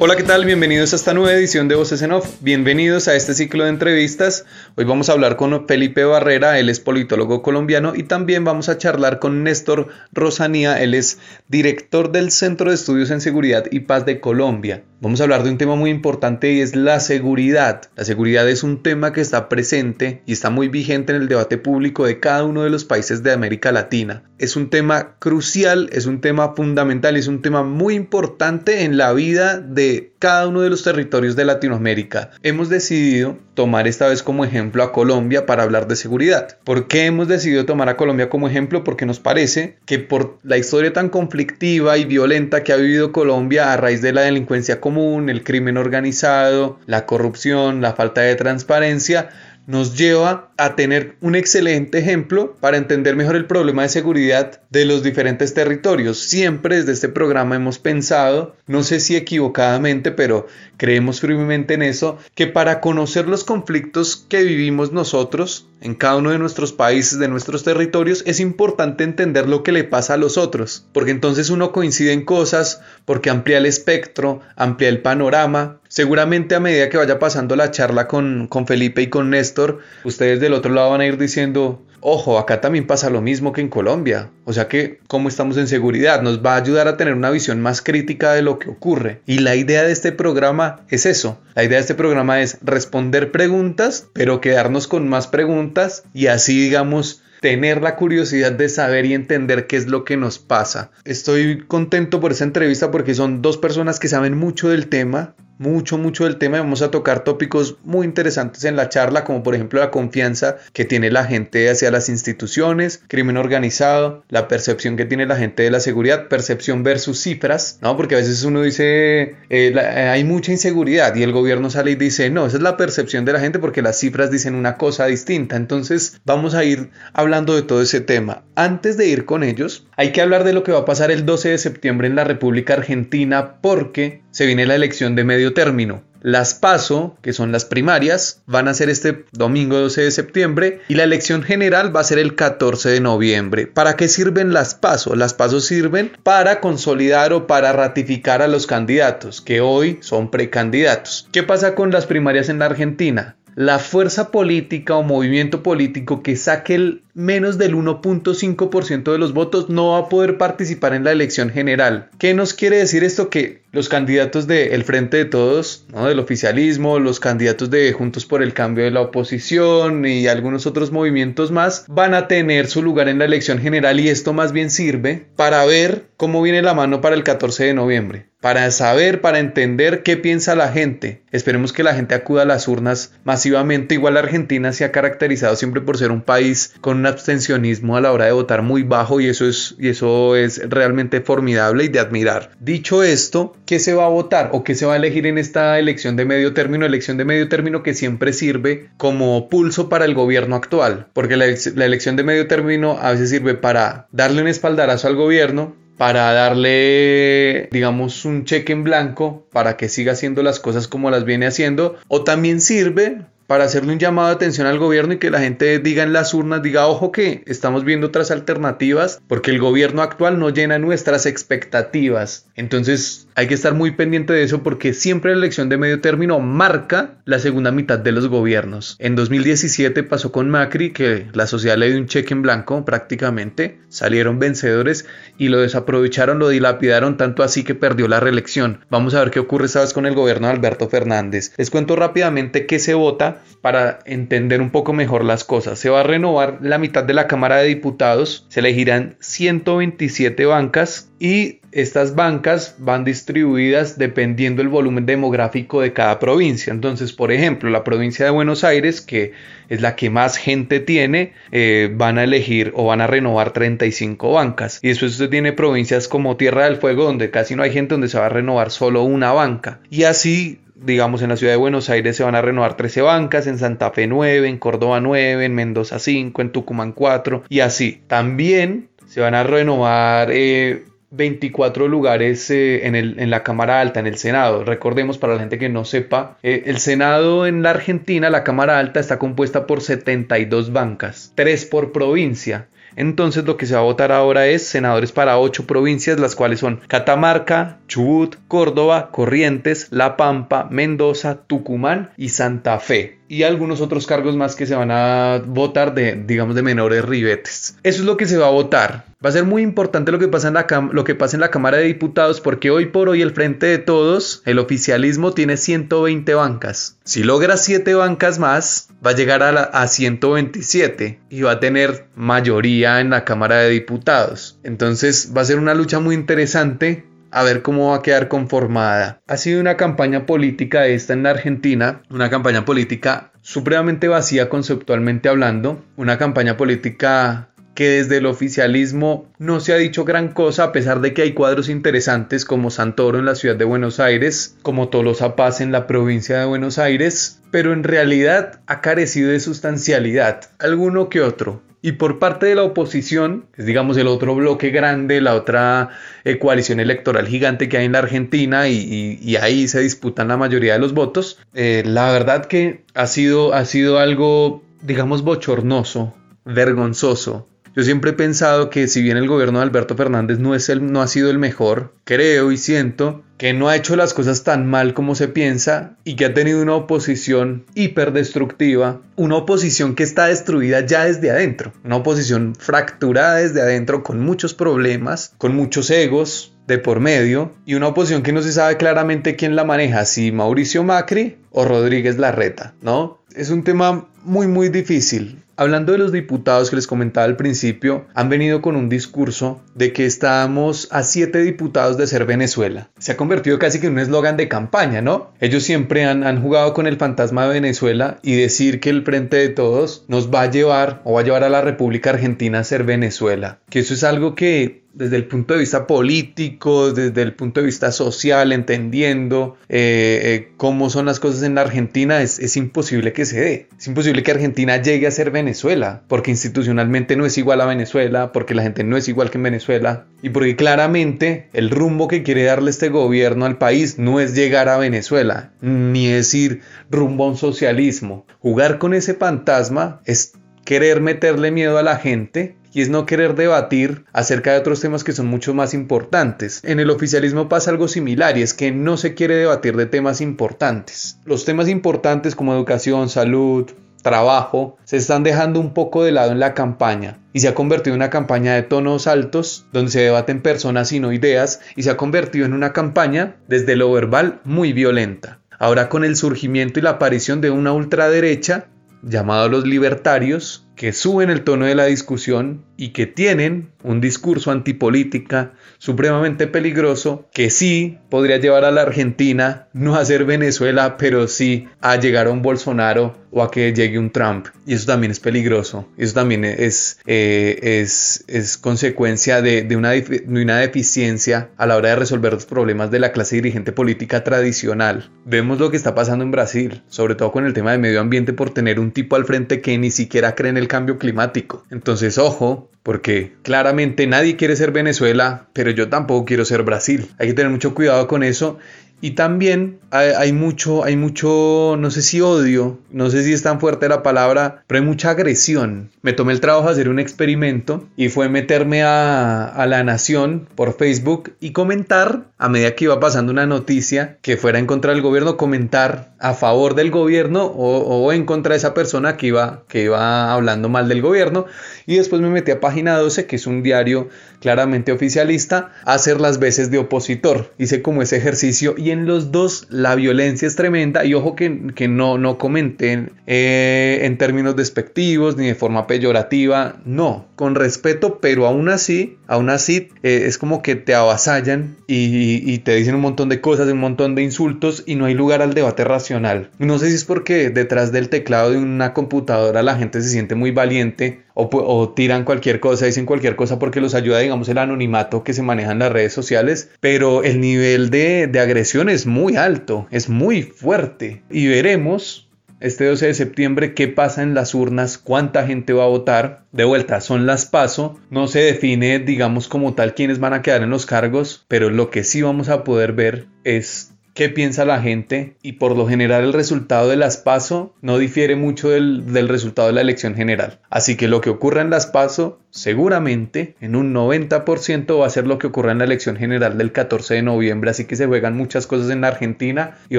Hola, ¿qué tal? Bienvenidos a esta nueva edición de Voces en Off. Bienvenidos a este ciclo de entrevistas. Hoy vamos a hablar con Felipe Barrera, él es politólogo colombiano, y también vamos a charlar con Néstor Rosanía, él es director del Centro de Estudios en Seguridad y Paz de Colombia. Vamos a hablar de un tema muy importante y es la seguridad. La seguridad es un tema que está presente y está muy vigente en el debate público de cada uno de los países de América Latina. Es un tema crucial, es un tema fundamental, es un tema muy importante en la vida de cada uno de los territorios de Latinoamérica. Hemos decidido tomar esta vez como ejemplo a Colombia para hablar de seguridad. ¿Por qué hemos decidido tomar a Colombia como ejemplo? Porque nos parece que por la historia tan conflictiva y violenta que ha vivido Colombia a raíz de la delincuencia común, el crimen organizado, la corrupción, la falta de transparencia, nos lleva a tener un excelente ejemplo para entender mejor el problema de seguridad de los diferentes territorios. Siempre desde este programa hemos pensado, no sé si equivocadamente, pero creemos firmemente en eso, que para conocer los conflictos que vivimos nosotros en cada uno de nuestros países, de nuestros territorios, es importante entender lo que le pasa a los otros, porque entonces uno coincide en cosas, porque amplía el espectro, amplía el panorama, Seguramente a medida que vaya pasando la charla con, con, Felipe y con Néstor, ustedes del otro lado van a ir diciendo, ojo, acá también pasa lo mismo que en Colombia. O sea que, ¿cómo estamos en seguridad? Nos va a ayudar a tener una visión más crítica de lo que ocurre. Y la idea de este programa es eso. La idea de este programa es responder preguntas, pero quedarnos con más preguntas y así, digamos, tener la curiosidad de saber y entender qué es lo que nos pasa. Estoy contento por esa entrevista porque son dos personas que saben mucho del tema, mucho, mucho del tema vamos a tocar tópicos muy interesantes en la charla, como por ejemplo la confianza que tiene la gente hacia las instituciones, crimen organizado, la percepción que tiene la gente de la seguridad, percepción versus cifras, ¿no? Porque a veces uno dice, eh, eh, hay mucha inseguridad y el gobierno sale y dice, no, esa es la percepción de la gente porque las cifras dicen una cosa distinta. Entonces vamos a ir hablando de todo ese tema. Antes de ir con ellos, hay que hablar de lo que va a pasar el 12 de septiembre en la República Argentina porque se viene la elección de medio término. Las PASO, que son las primarias, van a ser este domingo 12 de septiembre y la elección general va a ser el 14 de noviembre. ¿Para qué sirven las PASO? Las PASO sirven para consolidar o para ratificar a los candidatos, que hoy son precandidatos. ¿Qué pasa con las primarias en la Argentina? La fuerza política o movimiento político que saque el menos del 1.5% de los votos no va a poder participar en la elección general. ¿Qué nos quiere decir esto? Que los candidatos del Frente de Todos, ¿no? del oficialismo, los candidatos de Juntos por el Cambio de la oposición y algunos otros movimientos más van a tener su lugar en la elección general y esto más bien sirve para ver cómo viene la mano para el 14 de noviembre para saber, para entender qué piensa la gente. Esperemos que la gente acuda a las urnas masivamente. Igual Argentina se ha caracterizado siempre por ser un país con una abstencionismo a la hora de votar muy bajo y eso es, y eso es realmente formidable y de admirar. Dicho esto, ¿qué se va a votar o qué se va a elegir en esta elección de medio término? Elección de medio término que siempre sirve como pulso para el gobierno actual, porque la, la elección de medio término a veces sirve para darle un espaldarazo al gobierno, para darle, digamos, un cheque en blanco para que siga haciendo las cosas como las viene haciendo, o también sirve para hacerle un llamado de atención al gobierno y que la gente diga en las urnas, diga, ojo que estamos viendo otras alternativas porque el gobierno actual no llena nuestras expectativas. Entonces hay que estar muy pendiente de eso porque siempre la elección de medio término marca la segunda mitad de los gobiernos. En 2017 pasó con Macri que la sociedad le dio un cheque en blanco prácticamente, salieron vencedores y lo desaprovecharon, lo dilapidaron tanto así que perdió la reelección. Vamos a ver qué ocurre esta vez con el gobierno de Alberto Fernández. Les cuento rápidamente qué se vota para entender un poco mejor las cosas. Se va a renovar la mitad de la Cámara de Diputados, se elegirán 127 bancas y estas bancas van distribuidas dependiendo el volumen demográfico de cada provincia. Entonces, por ejemplo, la provincia de Buenos Aires, que es la que más gente tiene, eh, van a elegir o van a renovar 35 bancas. Y después usted tiene provincias como Tierra del Fuego, donde casi no hay gente, donde se va a renovar solo una banca. Y así digamos, en la ciudad de Buenos Aires se van a renovar 13 bancas, en Santa Fe 9, en Córdoba 9, en Mendoza 5, en Tucumán 4 y así. También se van a renovar eh, 24 lugares eh, en, el, en, la Cámara Alta, en el Senado. Recordemos para la gente que no sepa, eh, el Senado en la Argentina, la Cámara Alta, está compuesta por 72 bancas, 3 por provincia. Entonces lo que se va a votar ahora es senadores para 8 provincias, las cuales son Catamarca, Chubut, Córdoba, Corrientes, La Pampa, Mendoza, Tucumán y Santa Fe y algunos otros cargos más que se van a votar de, digamos, de menores ribetes. Eso es lo que se va a votar. Va a ser muy importante lo que pasa en la, lo que pasa en la Cámara de Diputados porque hoy por hoy el Frente de Todos, el oficialismo, tiene 120 bancas. Si logra 7 bancas más, va a llegar a, a 127 y va a tener mayoría en la Cámara de Diputados. Entonces va a ser una lucha muy interesante a ver cómo va a quedar conformada. Ha sido una campaña política esta en la Argentina, una campaña política supremamente vacía conceptualmente hablando, una campaña política que desde el oficialismo no se ha dicho gran cosa a pesar de que hay cuadros interesantes como Santoro en la ciudad de Buenos Aires, como Tolosa Paz en la provincia de Buenos Aires, pero en realidad ha carecido de sustancialidad, alguno que otro. Y por parte de la oposición, es digamos el otro bloque grande, la otra eh, coalición electoral gigante que hay en la Argentina y, ahí se disputan la mayoría de los votos, eh, la verdad que ha sido, ha sido algo, digamos, bochornoso, vergonzoso, yo siempre he pensado que si bien el gobierno de Alberto Fernández no, es el, no ha sido el mejor, creo y siento que no ha hecho las cosas tan mal como se piensa y que ha tenido una oposición hiperdestructiva, una oposición que está destruida ya desde adentro, una oposición fracturada desde adentro con muchos problemas, con muchos egos, de por medio y una oposición que no se sabe claramente quién la maneja, si Mauricio Macri o Rodríguez Larreta, ¿no? Es un tema muy muy difícil. Hablando de los diputados que les comentaba al principio, han venido con un discurso de que estamos a siete diputados de ser Venezuela. Se ha convertido casi que en un eslogan de campaña, ¿no? Ellos siempre han, han, jugado con el fantasma de Venezuela y decir que el Frente de Todos nos va a llevar o va a llevar a la República Argentina a ser Venezuela. Que eso es algo que desde el punto de vista político, desde el punto de vista social, entendiendo eh, eh, cómo son las cosas en la Argentina, es, es, imposible que se dé. Es imposible que Argentina llegue a ser Venezuela, porque institucionalmente no es igual a Venezuela, porque la gente no es igual que en Venezuela, y porque claramente el rumbo que quiere darle este gobierno al país no es llegar a Venezuela, ni es ir rumbo a un socialismo. Jugar con ese fantasma es querer meterle miedo a la gente y es no querer debatir acerca de otros temas que son mucho más importantes. En el oficialismo pasa algo similar y es que no se quiere debatir de temas importantes. Los temas importantes como educación, salud, trabajo, se están dejando un poco de lado en la campaña y se ha convertido en una campaña de tonos altos donde se debaten personas y no ideas y se ha convertido en una campaña desde lo verbal muy violenta. Ahora con el surgimiento y la aparición de una ultraderecha llamada los libertarios, que suben el tono de la discusión y que tienen un discurso antipolítica supremamente peligroso que sí podría llevar a la Argentina no a ser Venezuela, pero sí a llegar a un Bolsonaro o a que llegue un Trump. Y eso también es peligroso. Eso también es, eh, es, es, consecuencia de, de, una, de, una, deficiencia a la hora de resolver los problemas de la clase dirigente política tradicional. Vemos lo que está pasando en Brasil, sobre todo con el tema de medio ambiente por tener un tipo al frente que ni siquiera cree en el cambio climático. Entonces, ojo, porque claramente nadie quiere ser Venezuela, pero yo tampoco quiero ser Brasil. Hay que tener mucho cuidado con eso y también hay, mucho, hay mucho, no sé si odio, no sé si es tan fuerte la palabra, pero hay mucha agresión. Me tomé el trabajo de hacer un experimento y fue meterme a, La Nación por Facebook y comentar, a medida que iba pasando una noticia que fuera en contra del gobierno, comentar a favor del gobierno o, o en contra de esa persona que iba, que iba hablando mal del gobierno. Y después me metí a Página 12, que es un diario claramente oficialista, a hacer las veces de opositor. Hice como ese ejercicio y y en los dos la violencia es tremenda y ojo que, que no, no comenten eh, en términos despectivos ni de forma peyorativa, no, con respeto, pero aún así, aún así eh, es como que te avasallan y, y, te dicen un montón de cosas, un montón de insultos y no hay lugar al debate racional. No sé si es porque detrás del teclado de una computadora la gente se siente muy valiente o, tiran cualquier cosa, dicen cualquier cosa porque los ayuda, digamos, el anonimato que se maneja en las redes sociales, pero el nivel de, de agresión es muy alto, es muy fuerte y veremos este 12 de septiembre qué pasa en las urnas, cuánta gente va a votar. De vuelta, son las paso, no se define, digamos, como tal quiénes van a quedar en los cargos, pero lo que sí vamos a poder ver es qué piensa la gente y por lo general el resultado de las PASO no difiere mucho del, resultado de la elección general. Así que lo que ocurra en las PASO seguramente en un 90% va a ser lo que ocurra en la elección general del 14 de noviembre. Así que se juegan muchas cosas en Argentina y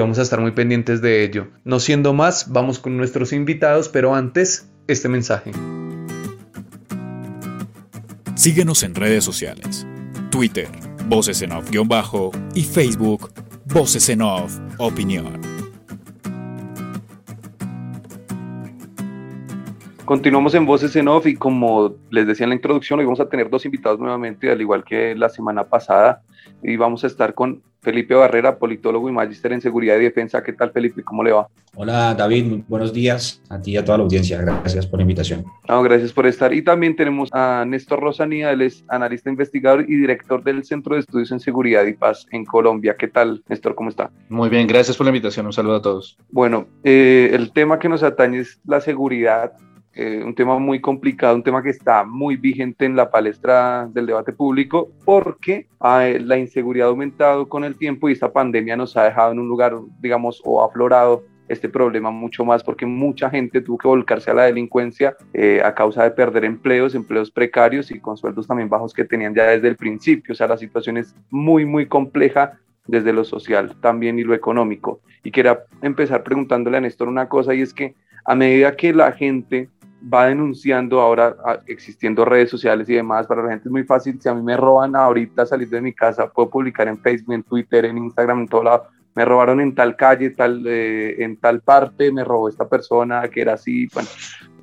vamos a estar muy pendientes de ello. No siendo más, vamos con nuestros invitados, pero antes este mensaje. Síguenos en redes sociales. Twitter, voces en off-bajo y Facebook Voces en Off, opinión. Continuamos en Voces en Off y como les decía en la introducción, hoy vamos a tener dos invitados nuevamente, al igual que la semana pasada, y vamos a estar con Felipe Barrera, politólogo y magíster en seguridad y defensa. ¿Qué tal, Felipe? ¿Cómo le va? Hola, David. buenos días a ti y a toda la audiencia. Gracias por la invitación. No, gracias por estar. Y también tenemos a Néstor Rosanía, él es analista investigador y director del Centro de Estudios en Seguridad y Paz en Colombia. ¿Qué tal, Néstor? ¿Cómo está? Muy bien, gracias por la invitación. Un saludo a todos. Bueno, eh, el tema que nos atañe es la seguridad eh, un tema muy complicado, un tema que está muy vigente en la palestra del debate público porque ah, la inseguridad ha aumentado con el tiempo y esta pandemia nos ha dejado en un lugar, digamos, o aflorado este problema mucho más porque mucha gente tuvo que volcarse a la delincuencia eh, a causa de perder empleos, empleos precarios y con sueldos también bajos que tenían ya desde el principio. O sea, la situación es muy, muy compleja desde lo social también y lo económico. Y quería empezar preguntándole a Néstor una cosa y es que a medida que la gente va denunciando ahora ah, existiendo redes sociales y demás, para la gente es muy fácil, si a mí me roban ahorita salir de mi casa, puedo publicar en Facebook, en Twitter, en Instagram, en todo lado, me robaron en tal calle, tal, eh, en tal parte, me robó esta persona que era así, bueno,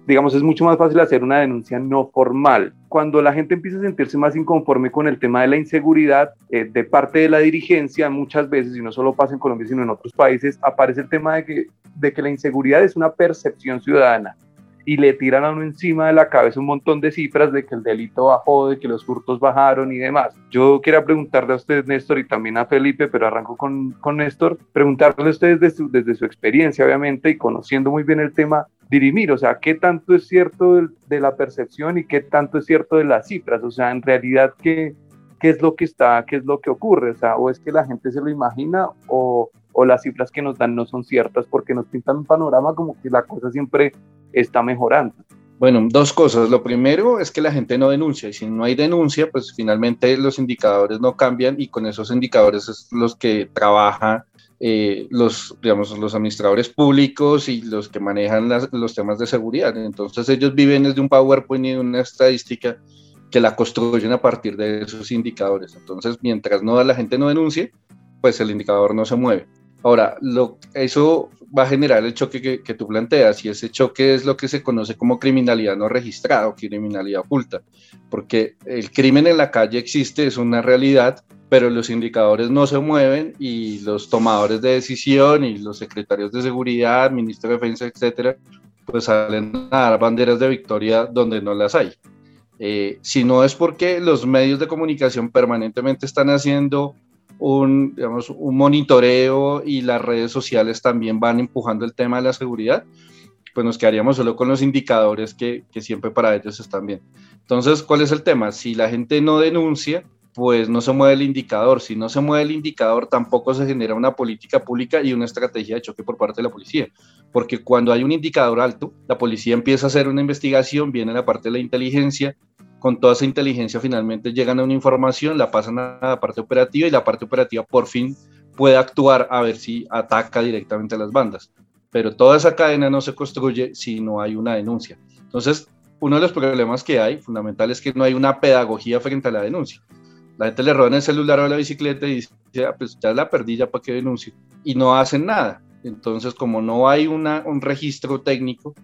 digamos, es mucho más fácil hacer una denuncia no formal. Cuando la gente empieza a sentirse más inconforme con el tema de la inseguridad eh, de parte de la dirigencia, muchas veces, y no solo pasa en Colombia, sino en otros países, aparece el tema de que, de que la inseguridad es una percepción ciudadana y le tiran a uno encima de la cabeza un montón de cifras de que el delito bajó, de que los hurtos bajaron y demás. Yo quería preguntarle a usted, Néstor, y también a Felipe, pero arranco con, con Néstor, preguntarle a ustedes desde su, desde su experiencia, obviamente, y conociendo muy bien el tema, dirimir, o sea, qué tanto es cierto de, de la percepción y qué tanto es cierto de las cifras, o sea, en realidad, qué, qué es lo que está, qué es lo que ocurre, o sea, o es que la gente se lo imagina o, o las cifras que nos dan no son ciertas porque nos pintan un panorama como que la cosa siempre está mejorando. Bueno, dos cosas. Lo primero es que la gente no denuncia y si no hay denuncia, pues finalmente los indicadores no cambian y con esos indicadores es los que trabajan eh, los, digamos, los administradores públicos y los que manejan los temas de seguridad. Entonces ellos viven desde un PowerPoint y una estadística que la construyen a partir de esos indicadores. Entonces, mientras no la gente no denuncie, pues el indicador no se mueve. Ahora, lo, eso va a generar el choque que, tú planteas y ese choque es lo que se conoce como criminalidad no registrada o criminalidad oculta, porque el crimen en la calle existe, es una realidad, pero los indicadores no se mueven y los tomadores de decisión y los secretarios de seguridad, ministro de defensa, etcétera, pues salen a dar banderas de victoria donde no las hay. Eh, si no es porque los medios de comunicación permanentemente están haciendo un, digamos, un monitoreo y las redes sociales también van empujando el tema de la seguridad, pues nos quedaríamos solo con los indicadores que, que siempre para ellos están bien. Entonces, ¿cuál es el tema? Si la gente no denuncia, pues no se mueve el indicador. Si no se mueve el indicador, tampoco se genera una política pública y una estrategia de choque por parte de la policía. Porque cuando hay un indicador alto, la policía empieza a hacer una investigación, viene la parte de la inteligencia, con toda esa inteligencia finalmente llegan a una información, la pasan a la parte operativa y la parte operativa por fin puede actuar a ver si ataca directamente a las bandas. Pero toda esa cadena no se construye si no hay una denuncia. Entonces, uno de los problemas que hay fundamental es que no hay una pedagogía frente a la denuncia. la gente le roban el celular o la bicicleta y dice, ah, pues ya la perdí, ya para qué denuncio. Y no hacen nada. Entonces, como no hay una, un registro técnico,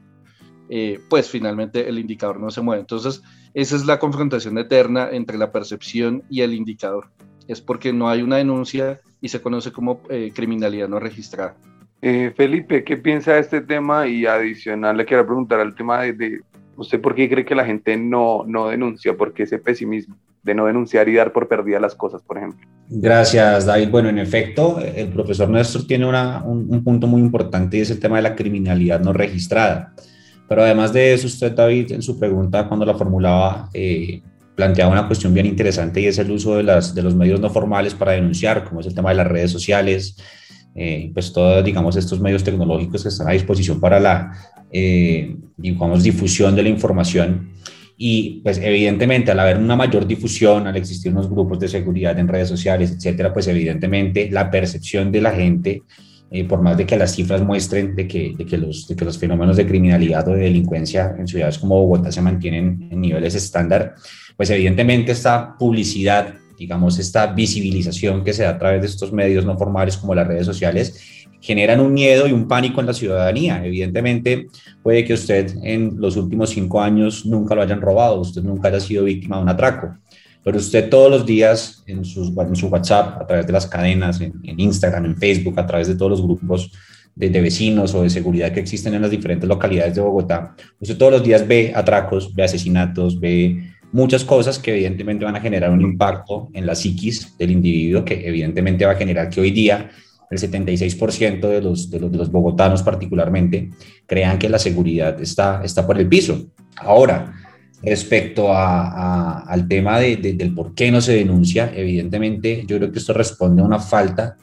eh, pues finalmente el indicador no se mueve. Entonces, esa es la confrontación eterna entre la percepción y el indicador. Es porque no hay una denuncia y se conoce como eh, criminalidad no registrada. Eh, Felipe, ¿qué piensa de este tema? Y adicional le quiero preguntar al tema de, usted por qué cree que la gente no, no denuncia, por qué ese pesimismo de no denunciar y dar por perdida las cosas, por ejemplo. Gracias, David. Bueno, en efecto, el profesor Néstor tiene un, punto muy importante y es el tema de la criminalidad no registrada. Pero además de eso, usted, David, en su pregunta, cuando la formulaba, eh, planteaba una cuestión bien interesante y es el uso de, las, de los medios no formales para denunciar, como es el tema de las redes sociales, eh, pues todos, digamos, estos medios tecnológicos que están a disposición para la, eh, digamos, difusión de la información. Y pues evidentemente al haber una mayor difusión, al existir unos grupos de seguridad en redes sociales, etcétera, pues evidentemente la percepción de la gente, eh, por más de que las cifras muestren de que, de que, los, de que los fenómenos de criminalidad o de delincuencia en ciudades como Bogotá se mantienen en niveles estándar, pues evidentemente esta publicidad digamos, esta visibilización que se da a través de estos medios no formales como las redes sociales, generan un miedo y un pánico en la ciudadanía. Evidentemente, puede que usted en los últimos cinco años nunca lo hayan robado, usted nunca haya sido víctima de un atraco, pero usted todos los días en, sus, en su WhatsApp, a través de las cadenas, en, Instagram, en Facebook, a través de todos los grupos de, de, vecinos o de seguridad que existen en las diferentes localidades de Bogotá, usted todos los días ve atracos, ve asesinatos, ve muchas cosas que evidentemente van a generar un impacto en la psiquis del individuo, que evidentemente va a generar que hoy día el 76% de los, de los, de los bogotanos particularmente crean que la seguridad está, está por el piso. Ahora, respecto al tema de, del por qué no se denuncia, evidentemente yo creo que esto responde a una falta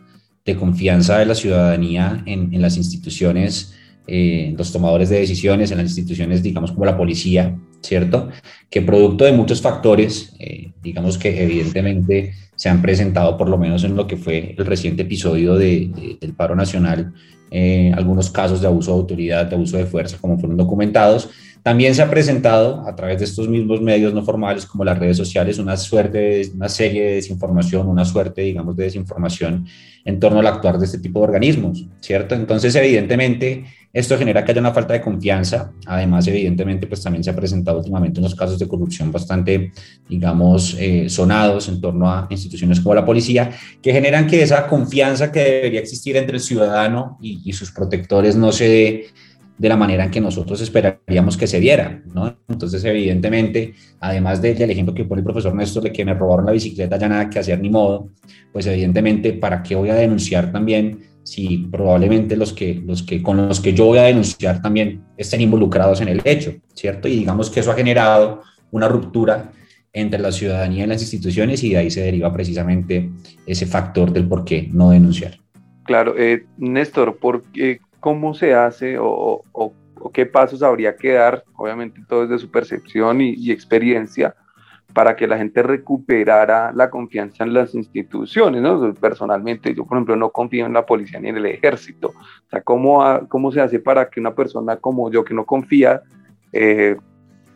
de confianza de la ciudadanía en, en las instituciones, eh, los tomadores de decisiones, en las instituciones, digamos, como la policía, ¿cierto? Que producto de muchos factores, eh, digamos que evidentemente se han presentado, por lo menos en lo que fue el reciente episodio de, del paro nacional, eh, algunos casos de abuso de autoridad, de abuso de fuerza, como fueron documentados. También se ha presentado a través de estos mismos medios no formales como las redes sociales una suerte, una serie de desinformación, una suerte, digamos, de desinformación en torno al actuar de este tipo de organismos, ¿cierto? Entonces, evidentemente, esto genera que haya una falta de confianza. Además, evidentemente, pues también se ha presentado últimamente unos casos de corrupción bastante, digamos, eh, sonados en torno a instituciones como la policía, que generan que esa confianza que debería existir entre el ciudadano y, sus protectores no se de la manera en que nosotros esperaríamos que se diera, ¿no? Entonces, evidentemente, además del ejemplo que pone el profesor Néstor de que me robaron la bicicleta, ya nada que hacer ni modo, pues evidentemente, ¿para qué voy a denunciar también si probablemente los que, los que, con los que yo voy a denunciar también estén involucrados en el hecho, ¿cierto? Y digamos que eso ha generado una ruptura entre la ciudadanía y las instituciones y de ahí se deriva precisamente ese factor del por qué no denunciar. Claro, eh, Néstor, ¿cómo se hace o, qué pasos habría que dar? Obviamente todo desde su percepción y experiencia para que la gente recuperara la confianza en las instituciones, ¿no? Personalmente, yo por ejemplo no confío en la policía ni en el ejército. O sea, ¿cómo, cómo se hace para que una persona como yo que no confía eh,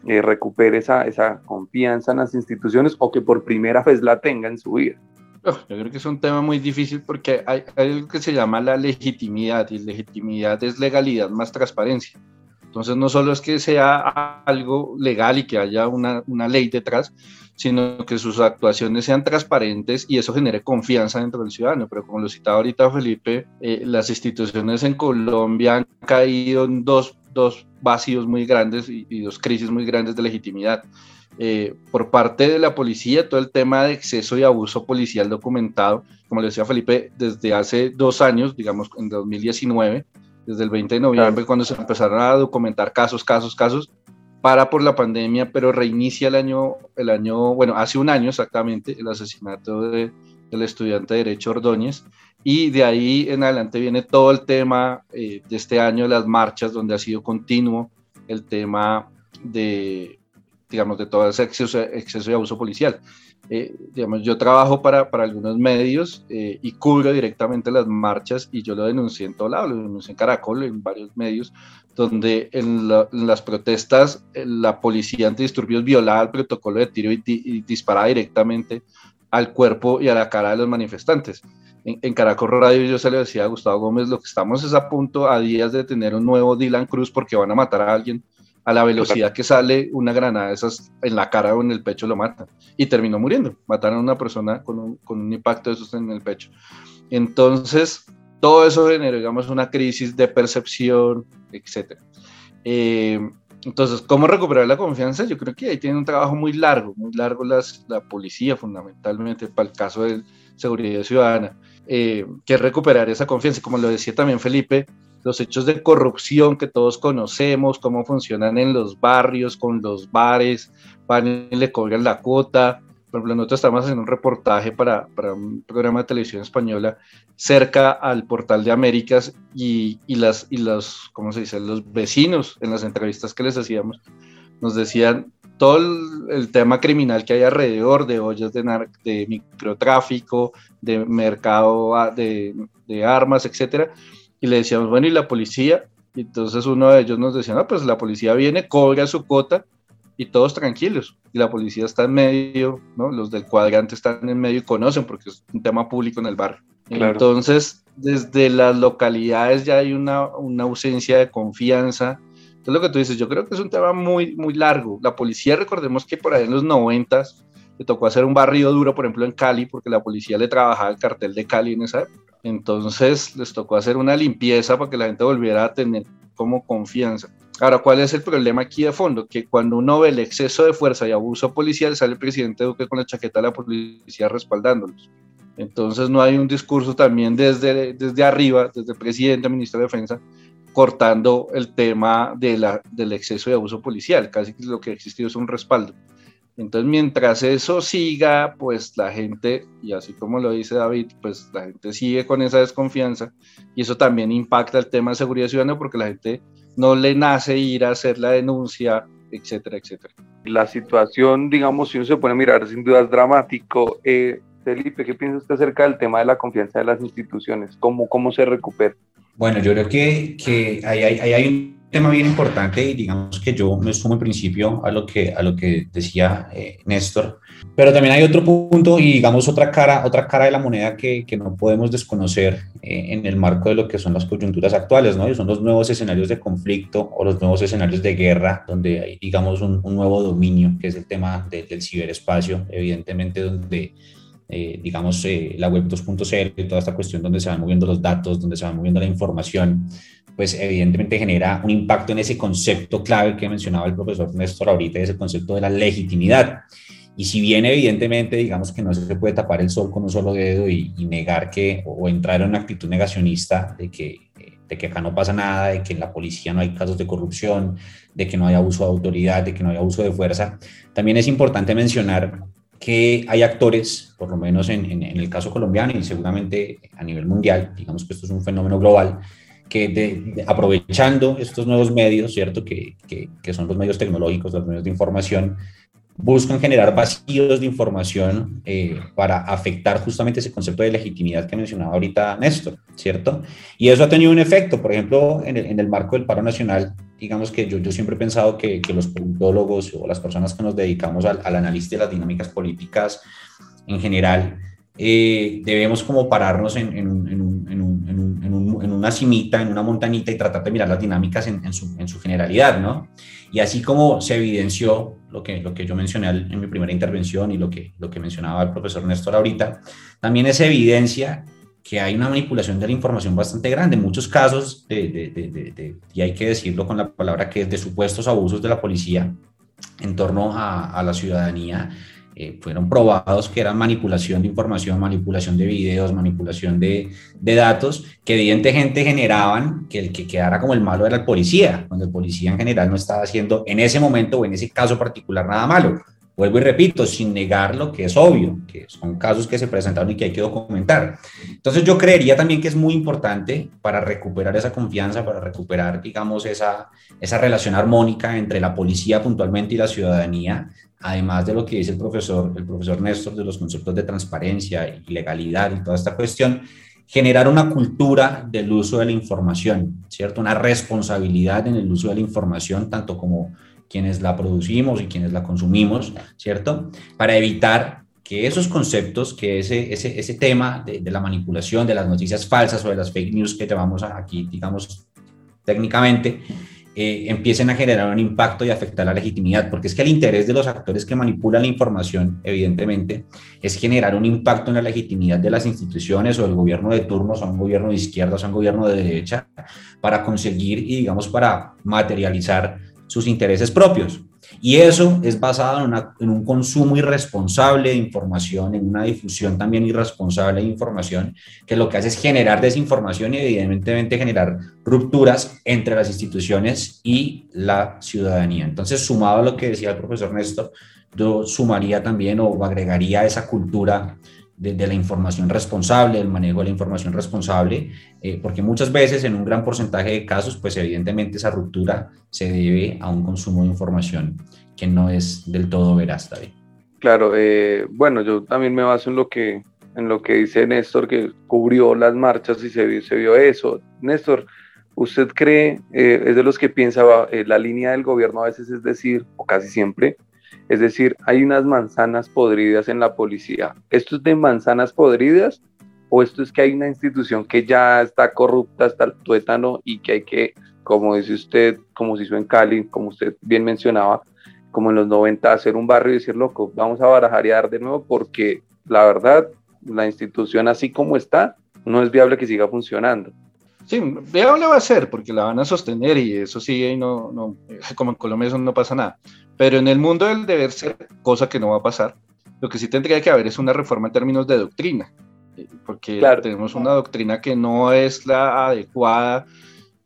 eh, recupere esa, esa confianza en las instituciones o que por primera vez la tenga en su vida? Yo creo que es un tema muy difícil porque hay, hay algo que se llama la legitimidad y legitimidad es legalidad más transparencia. Entonces, no solo es que sea algo legal y que haya una, una, ley detrás, sino que sus actuaciones sean transparentes y eso genere confianza dentro del ciudadano. Pero como lo citaba ahorita Felipe, eh, las instituciones en Colombia han caído en dos, dos vacíos muy grandes y, dos crisis muy grandes de legitimidad. Eh, por parte de la policía, todo el tema de exceso y abuso policial documentado, como le decía Felipe, desde hace dos años, digamos en 2019, desde el 20 de noviembre, cuando se empezaron a documentar casos, casos, casos, para por la pandemia, pero reinicia el año, el año, bueno, hace un año exactamente, el asesinato de, del estudiante de Derecho Ordóñez, y de ahí en adelante viene todo el tema eh, de este año las marchas, donde ha sido continuo el tema de, digamos, de todo ese exceso, exceso de abuso policial. Eh, digamos, yo trabajo para, para algunos medios eh, y cubro directamente las marchas y yo lo denuncié en todo lado, lo denuncié en Caracol, en varios medios, donde en, las protestas eh, la policía antidisturbios violaba el protocolo de tiro y, disparaba directamente al cuerpo y a la cara de los manifestantes. En, Caracol Radio yo se le decía a Gustavo Gómez, lo que estamos es a punto, a días de tener un nuevo Dylan Cruz porque van a matar a alguien a la velocidad que sale una granada esas en la cara o en el pecho lo matan. Y terminó muriendo. Mataron a una persona con un, con un impacto de esos en el pecho. Entonces, todo eso generó, digamos, una crisis de percepción, etc. Eh, entonces, ¿cómo recuperar la confianza? Yo creo que ahí tiene un trabajo muy largo, muy largo las, la policía fundamentalmente para el caso de seguridad ciudadana, eh, que recuperar esa confianza. Como lo decía también Felipe, los hechos de corrupción que todos conocemos, cómo funcionan en los barrios, con los bares, van y le cobran la cuota, por ejemplo, nosotros estamos haciendo un reportaje para, para, un programa de televisión española cerca al portal de Américas y, y, las, y los, ¿cómo se dice? Los vecinos en las entrevistas que les hacíamos nos decían todo el, tema criminal que hay alrededor de ollas de, de microtráfico, de mercado de, de armas, etcétera. Y le decíamos, bueno, ¿y la policía? Y entonces uno de ellos nos decía, no, pues la policía viene, cobra su cuota y todos tranquilos. Y la policía está en medio, ¿no? Los del cuadrante están en medio y conocen porque es un tema público en el barrio. Entonces, desde las localidades ya hay una, una, ausencia de confianza. Entonces, lo que tú dices, yo creo que es un tema muy, muy largo. La policía, recordemos que por ahí en los noventas le tocó hacer un barrio duro, por ejemplo, en Cali, porque la policía le trabajaba el cartel de Cali en esa época. Entonces, les tocó hacer una limpieza para que la gente volviera a tener como confianza. Ahora, ¿cuál es el problema aquí de fondo? Que cuando uno ve el exceso de fuerza y abuso policial, sale el presidente Duque con la chaqueta de la policía respaldándolos. Entonces no hay un discurso también desde, desde arriba, desde el presidente, ministro de Defensa, cortando el tema de la, del exceso de abuso policial. Casi lo que ha existido es un respaldo. Entonces, mientras eso siga, pues la gente, y así como lo dice David, pues la gente sigue con esa desconfianza y eso también impacta el tema de seguridad ciudadana porque la gente no le nace ir a hacer la denuncia, etcétera, etcétera. La situación, digamos, si uno se pone a mirar, sin duda es dramático. Eh, Felipe, ¿qué piensa usted acerca del tema de la confianza de las instituciones? ¿Cómo, cómo se recupera? Bueno, yo creo que, que hay, hay, hay un tema bien importante y digamos que yo me sumo en principio a lo que, a lo que decía eh, Néstor, pero también hay otro punto y digamos otra cara, otra cara de la moneda que, que no podemos desconocer eh, en el marco de lo que son las coyunturas actuales, ¿no? Y son los nuevos escenarios de conflicto o los nuevos escenarios de guerra, donde hay, digamos, un, un nuevo dominio, que es el tema del ciberespacio, evidentemente donde eh, digamos, la web 2.0 y toda esta cuestión donde se van moviendo los datos, donde se va moviendo la información, pues evidentemente genera un impacto en ese concepto clave que mencionaba el profesor Néstor ahorita, ese concepto de la legitimidad. Y si bien evidentemente digamos que no se puede tapar el sol con un solo dedo y, negar que, o entrar en una actitud negacionista de que, de que acá no pasa nada, de que en la policía no hay casos de corrupción, de que no hay abuso de autoridad, de que no hay abuso de fuerza, también es importante mencionar que hay actores, por lo menos en, el caso colombiano y seguramente a nivel mundial, digamos que esto es un fenómeno global, que aprovechando estos nuevos medios, ¿cierto? Que, que, son los medios tecnológicos, los medios de información, buscan generar vacíos de información eh, para afectar justamente ese concepto de legitimidad que mencionaba ahorita Néstor, ¿cierto? Y eso ha tenido un efecto, por ejemplo, en el, en el marco del paro nacional, digamos que yo, yo siempre he pensado que, que, los politólogos o las personas que nos dedicamos al, al análisis de las dinámicas políticas en general, eh, debemos como pararnos en, en, en, en, una cimita, en una montañita y tratar de mirar las dinámicas en, su, su, generalidad, ¿no? Y así como se evidenció lo que, lo que yo mencioné en mi primera intervención y lo que, lo que mencionaba el profesor Néstor ahorita, también es evidencia que hay una manipulación de la información bastante grande, en muchos casos, de, de, de, y hay que decirlo con la palabra que es de supuestos abusos de la policía en torno a, a la ciudadanía eh, fueron probados que eran manipulación de información, manipulación de videos, manipulación de, de, datos, que evidentemente generaban que el que quedara como el malo era el policía, cuando el policía en general no estaba haciendo en ese momento o en ese caso particular nada malo. Vuelvo y repito, sin negar lo que es obvio, que son casos que se presentaron y que hay que documentar. Entonces yo creería también que es muy importante para recuperar esa confianza, para recuperar, digamos, esa, esa relación armónica entre la policía puntualmente y la ciudadanía, además de lo que dice el profesor, el profesor Néstor de los conceptos de transparencia y legalidad y toda esta cuestión, generar una cultura del uso de la información, ¿cierto? Una responsabilidad en el uso de la información, tanto como quienes la producimos y quienes la consumimos, ¿cierto? Para evitar que esos conceptos, que ese, ese, ese tema de, de, la manipulación, de las noticias falsas o de las fake news que llamamos aquí, digamos, técnicamente, eh, empiecen a generar un impacto y afectar la legitimidad, porque es que el interés de los actores que manipulan la información, evidentemente, es generar un impacto en la legitimidad de las instituciones o del gobierno de turno, o un gobierno de izquierda, o un gobierno de derecha, para conseguir y, digamos, para materializar sus intereses propios. Y eso es basado en, un consumo irresponsable de información, en una difusión también irresponsable de información, que lo que hace es generar desinformación y evidentemente generar rupturas entre las instituciones y la ciudadanía. Entonces, sumado a lo que decía el profesor Néstor, yo sumaría también o agregaría esa cultura de, la información responsable, el manejo de la información responsable, eh, porque muchas veces en un gran porcentaje de casos, pues evidentemente esa ruptura se debe a un consumo de información que no es del todo veraz, David. Claro, eh, bueno, yo también me baso en lo que en lo que dice Néstor, que cubrió las marchas y se vio, eso. Néstor, ¿usted cree, eh, es de los que piensa, la línea del gobierno a veces es decir, o casi siempre, es decir, hay unas manzanas podridas en la policía. ¿Esto es de manzanas podridas o esto es que hay una institución que ya está corrupta hasta el tuétano y que hay que, como dice usted, como se hizo en Cali, como usted bien mencionaba, como en los 90, hacer un barrio y decir, loco, vamos a barajar de nuevo porque la verdad, la institución así como está, no es viable que siga funcionando. Sí, viable va a ser porque la van a sostener y eso sigue y no, como en Colombia eso no pasa nada. Pero en el mundo del deber ser, cosa que no va a pasar, lo que sí tendría que haber es una reforma en términos de doctrina, eh, porque tenemos una doctrina que no es la adecuada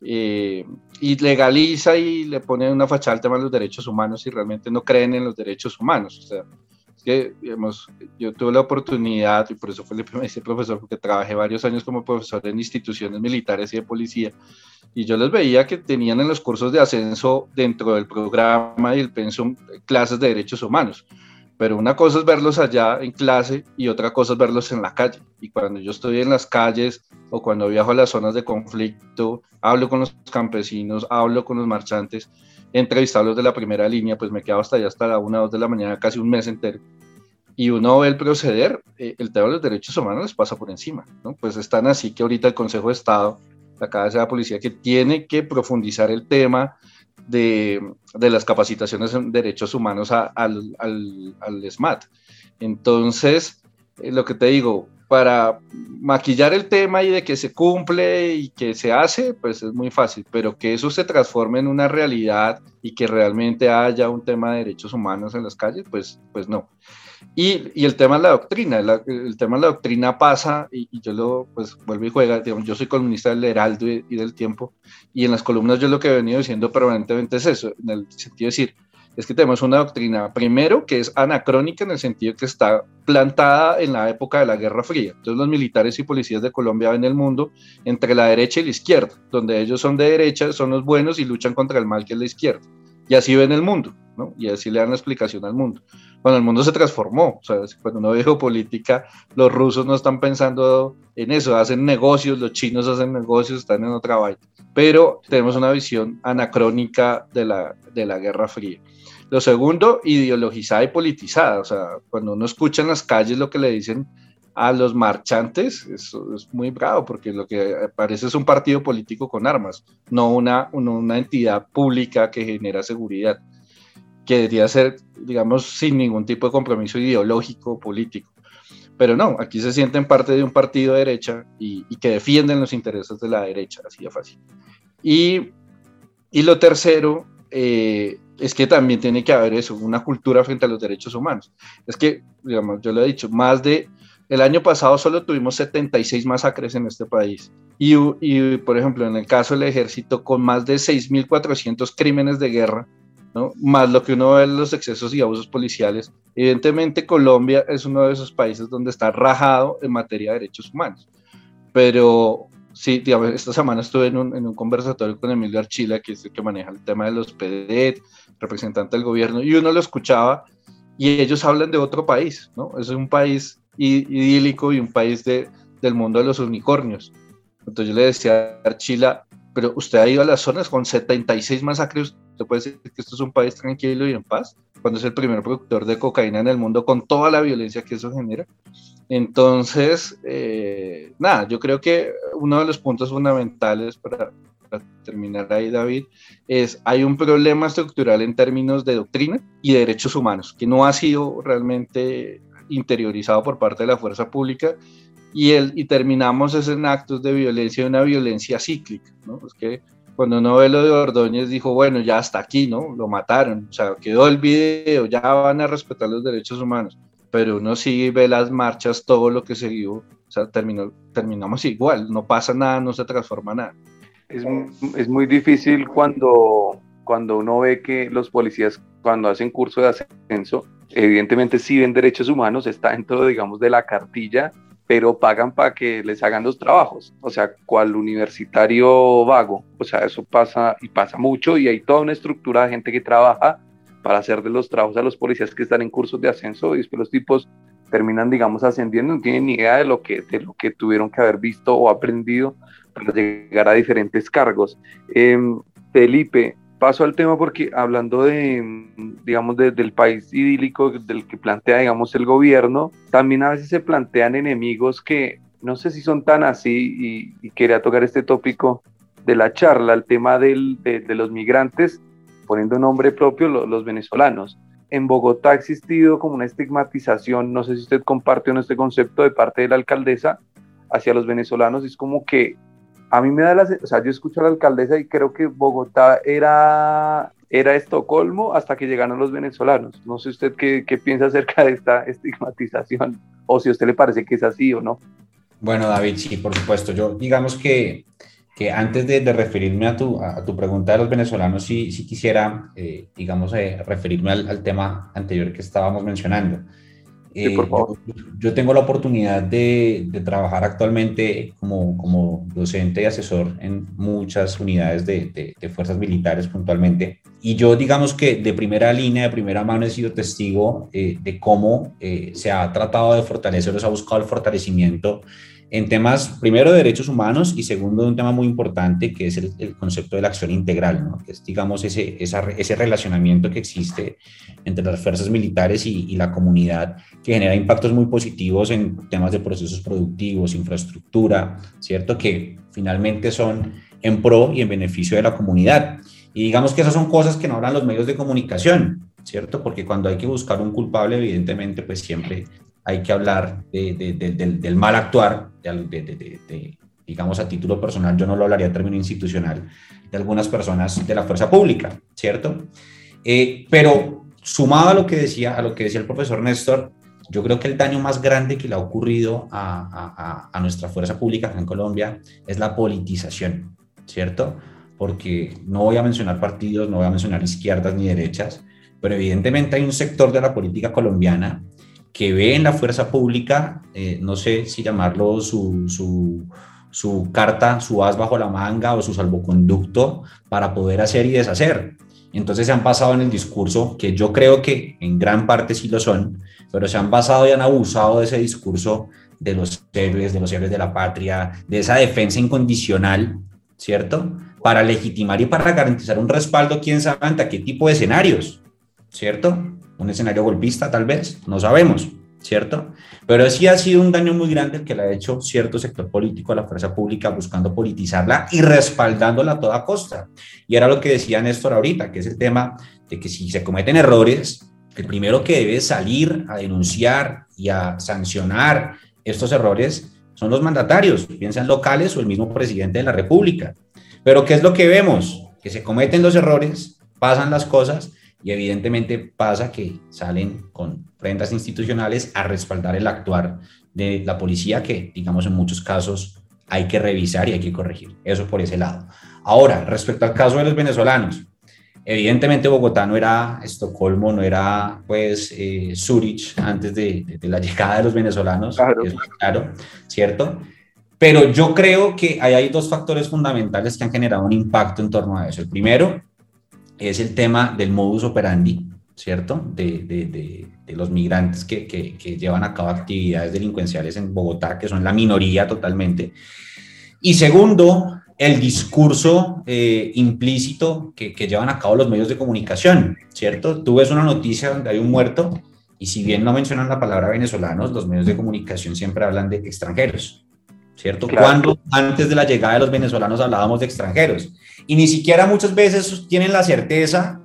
eh, y legaliza y le pone una fachada al tema de los derechos humanos y realmente no creen en los derechos humanos. O sea, que, digamos, yo tuve la oportunidad, y por eso fue el primer profesor, porque trabajé varios años como profesor en instituciones militares y de policía, y yo les veía que tenían en los cursos de ascenso dentro del programa y el pensum clases de derechos humanos. Pero una cosa es verlos allá en clase y otra cosa es verlos en la calle. Y cuando yo estoy en las calles o cuando viajo a las zonas de conflicto, hablo con los campesinos, hablo con los marchantes, he entrevistado a los de la primera línea, pues me quedo hasta allá hasta la una o dos de la mañana, casi un mes entero. Y uno ve el proceder, eh, el tema de los derechos humanos les pasa por encima, ¿no? Pues están así que ahorita el Consejo de Estado la cabeza de la policía que tiene que profundizar el tema de, de las capacitaciones en derechos humanos al, al, al, SMAT. Entonces, eh, lo que te digo, para maquillar el tema y de que se cumple y que se hace, pues es muy fácil, pero que eso se transforme en una realidad y que realmente haya un tema de derechos humanos en las calles, pues, pues no. Y, y, el tema es la doctrina, el tema de la doctrina pasa, y, yo lo, pues vuelvo y juega, yo soy columnista del Heraldo y, del Tiempo, y en las columnas yo lo que he venido diciendo permanentemente es eso, en el sentido de decir, es que tenemos una doctrina, primero, que es anacrónica en el sentido que está plantada en la época de la Guerra Fría. Entonces los militares y policías de Colombia ven el mundo entre la derecha y la izquierda, donde ellos son de derecha, son los buenos y luchan contra el mal que es la izquierda. Y así ven el mundo, ¿no? Y así le dan la explicación al mundo. Bueno, el mundo se transformó, o sea, cuando uno ve geopolítica, los rusos no están pensando en eso, hacen negocios, los chinos hacen negocios, están en otra vaina. Pero tenemos una visión anacrónica de la, de la Guerra Fría. Lo segundo, ideologizada y politizada, o sea, cuando uno escucha en las calles lo que le dicen a los marchantes, eso es muy bravo, porque lo que parece es un partido político con armas, no una, una entidad pública que genera seguridad, que debería ser, digamos, sin ningún tipo de compromiso ideológico o político. Pero no, aquí se sienten parte de un partido de derecha y, que defienden los intereses de la derecha, así de fácil. Y, y lo tercero eh, es que también tiene que haber eso, una cultura frente a los derechos humanos. Es que, digamos, yo lo he dicho, más de el año pasado solo tuvimos 76 masacres en este país. Y, por ejemplo, en el caso del ejército, con más de 6.400 crímenes de guerra, más lo que uno ve los excesos y abusos policiales. Evidentemente, Colombia es uno de esos países donde está rajado en materia de derechos humanos. Pero sí, digamos, esta semana estuve en un, en un conversatorio con Emilio Archila, que es el que maneja el tema de los PDET, representante del gobierno, y uno lo escuchaba y ellos hablan de otro país, ¿no? Es un país idílico y un país de, del mundo de los unicornios. Entonces yo le decía a Archila, pero usted ha ido a las zonas con 76 masacres, ¿usted puede decir que esto es un país tranquilo y en paz? Cuando es el primer productor de cocaína en el mundo con toda la violencia que eso genera. Entonces, eh, nada, yo creo que uno de los puntos fundamentales para, terminar ahí, David, es hay un problema estructural en términos de doctrina y de derechos humanos, que no ha sido realmente interiorizado por parte de la fuerza pública y, el, y terminamos en actos de violencia, una violencia cíclica, ¿no? Es que cuando uno ve lo de Ordóñez dijo, bueno, ya hasta aquí, ¿no? Lo mataron, o sea, quedó el video, ya van a respetar los derechos humanos, pero uno sí ve las marchas, todo lo que se dio, o sea, terminó, terminamos igual, no pasa nada, no se transforma nada. Es, es muy difícil cuando, cuando uno ve que los policías, cuando hacen curso de ascenso, evidentemente sí ven derechos humanos, está dentro, digamos, de la cartilla, pero pagan para que les hagan los trabajos, o sea, cual universitario vago, o sea, eso pasa y pasa mucho y hay toda una estructura de gente que trabaja para hacer de los trabajos a los policías que están en cursos de ascenso y después los tipos terminan, digamos, ascendiendo, no tienen ni idea de lo que, de lo que tuvieron que haber visto o aprendido para llegar a diferentes cargos. Em, Felipe, paso al tema porque hablando de, digamos, del país idílico del que plantea, digamos, el gobierno, también a veces se plantean enemigos que no sé si son tan así y, quería tocar este tópico de la charla, el tema del, de, los migrantes, poniendo nombre propio, los venezolanos. En Bogotá ha existido como una estigmatización, no sé si usted comparte o no este concepto de parte de la alcaldesa hacia los venezolanos, es como que a mí me da la, o sea, yo escucho a la alcaldesa y creo que Bogotá era, era Estocolmo hasta que llegaron los venezolanos. No sé usted qué, qué piensa acerca de esta estigmatización o si a usted le parece que es así o no. Bueno, David, sí, por supuesto. Yo digamos que, que antes de, de, referirme a tu, a tu pregunta de los venezolanos, sí, sí quisiera, eh, digamos, eh, referirme al, al, tema anterior que estábamos mencionando. Eh, yo, tengo la oportunidad de, trabajar actualmente como, como, docente y asesor en muchas unidades de, fuerzas militares puntualmente. Y yo digamos que de primera línea, de primera mano he sido testigo eh, de cómo eh, se ha tratado de fortalecer o se ha buscado el fortalecimiento en temas, primero, de derechos humanos y segundo, de un tema muy importante que es el, concepto de la acción integral, ¿no? que es, digamos, ese, ese relacionamiento que existe entre las fuerzas militares y, y, la comunidad, que genera impactos muy positivos en temas de procesos productivos, infraestructura, ¿cierto? Que finalmente son en pro y en beneficio de la comunidad. Y digamos que esas son cosas que no hablan los medios de comunicación, ¿cierto? Porque cuando hay que buscar un culpable, evidentemente, pues siempre hay que hablar del, mal actuar, digamos a título personal, yo no lo hablaría en término institucional, de algunas personas de la fuerza pública, ¿cierto? Eh, pero sumado a lo que decía, a lo que decía el profesor Néstor, yo creo que el daño más grande que le ha ocurrido a, a, nuestra fuerza pública en Colombia es la politización, ¿cierto? Porque no voy a mencionar partidos, no voy a mencionar izquierdas ni derechas, pero evidentemente hay un sector de la política colombiana que ve en la fuerza pública, eh, no sé si llamarlo su, su, carta, su as bajo la manga o su salvoconducto para poder hacer y deshacer. Entonces se han pasado en el discurso, que yo creo que en gran parte sí lo son, pero se han basado y han abusado de ese discurso de los héroes, de los héroes de la patria, de esa defensa incondicional, ¿cierto? Para legitimar y para garantizar un respaldo, quién sabe ante qué tipo de escenarios, ¿cierto? Un escenario golpista tal vez, no sabemos, ¿cierto? Pero sí ha sido un daño muy grande el que le ha hecho cierto sector político a la fuerza pública buscando politizarla y respaldándola a toda costa. Y era lo que decía Néstor ahorita, que es el tema de que si se cometen errores, el primero que debe salir a denunciar y a sancionar estos errores son los mandatarios, piensan locales o el mismo presidente de la República. Pero ¿qué es lo que vemos? Que se cometen los errores, pasan las cosas y evidentemente pasa que salen con prendas institucionales a respaldar el actuar de la policía que, digamos, en muchos casos hay que revisar y hay que corregir. Eso por ese lado. Ahora, respecto al caso de los venezolanos, evidentemente Bogotá no era Estocolmo, no era pues eh, Zurich antes de, la llegada de los venezolanos, claro. claro, ¿cierto? Pero yo creo que hay dos factores fundamentales que han generado un impacto en torno a eso. El primero es el tema del modus operandi, ¿cierto? De, de, de, los migrantes que, que, llevan a cabo actividades delincuenciales en Bogotá, que son la minoría totalmente. Y segundo, el discurso eh, implícito que, que, llevan a cabo los medios de comunicación, ¿cierto? Tú ves una noticia donde hay un muerto y si bien no mencionan la palabra venezolanos, los medios de comunicación siempre hablan de extranjeros, ¿cierto? Cuando antes de la llegada de los venezolanos hablábamos de extranjeros y ni siquiera muchas veces tienen la certeza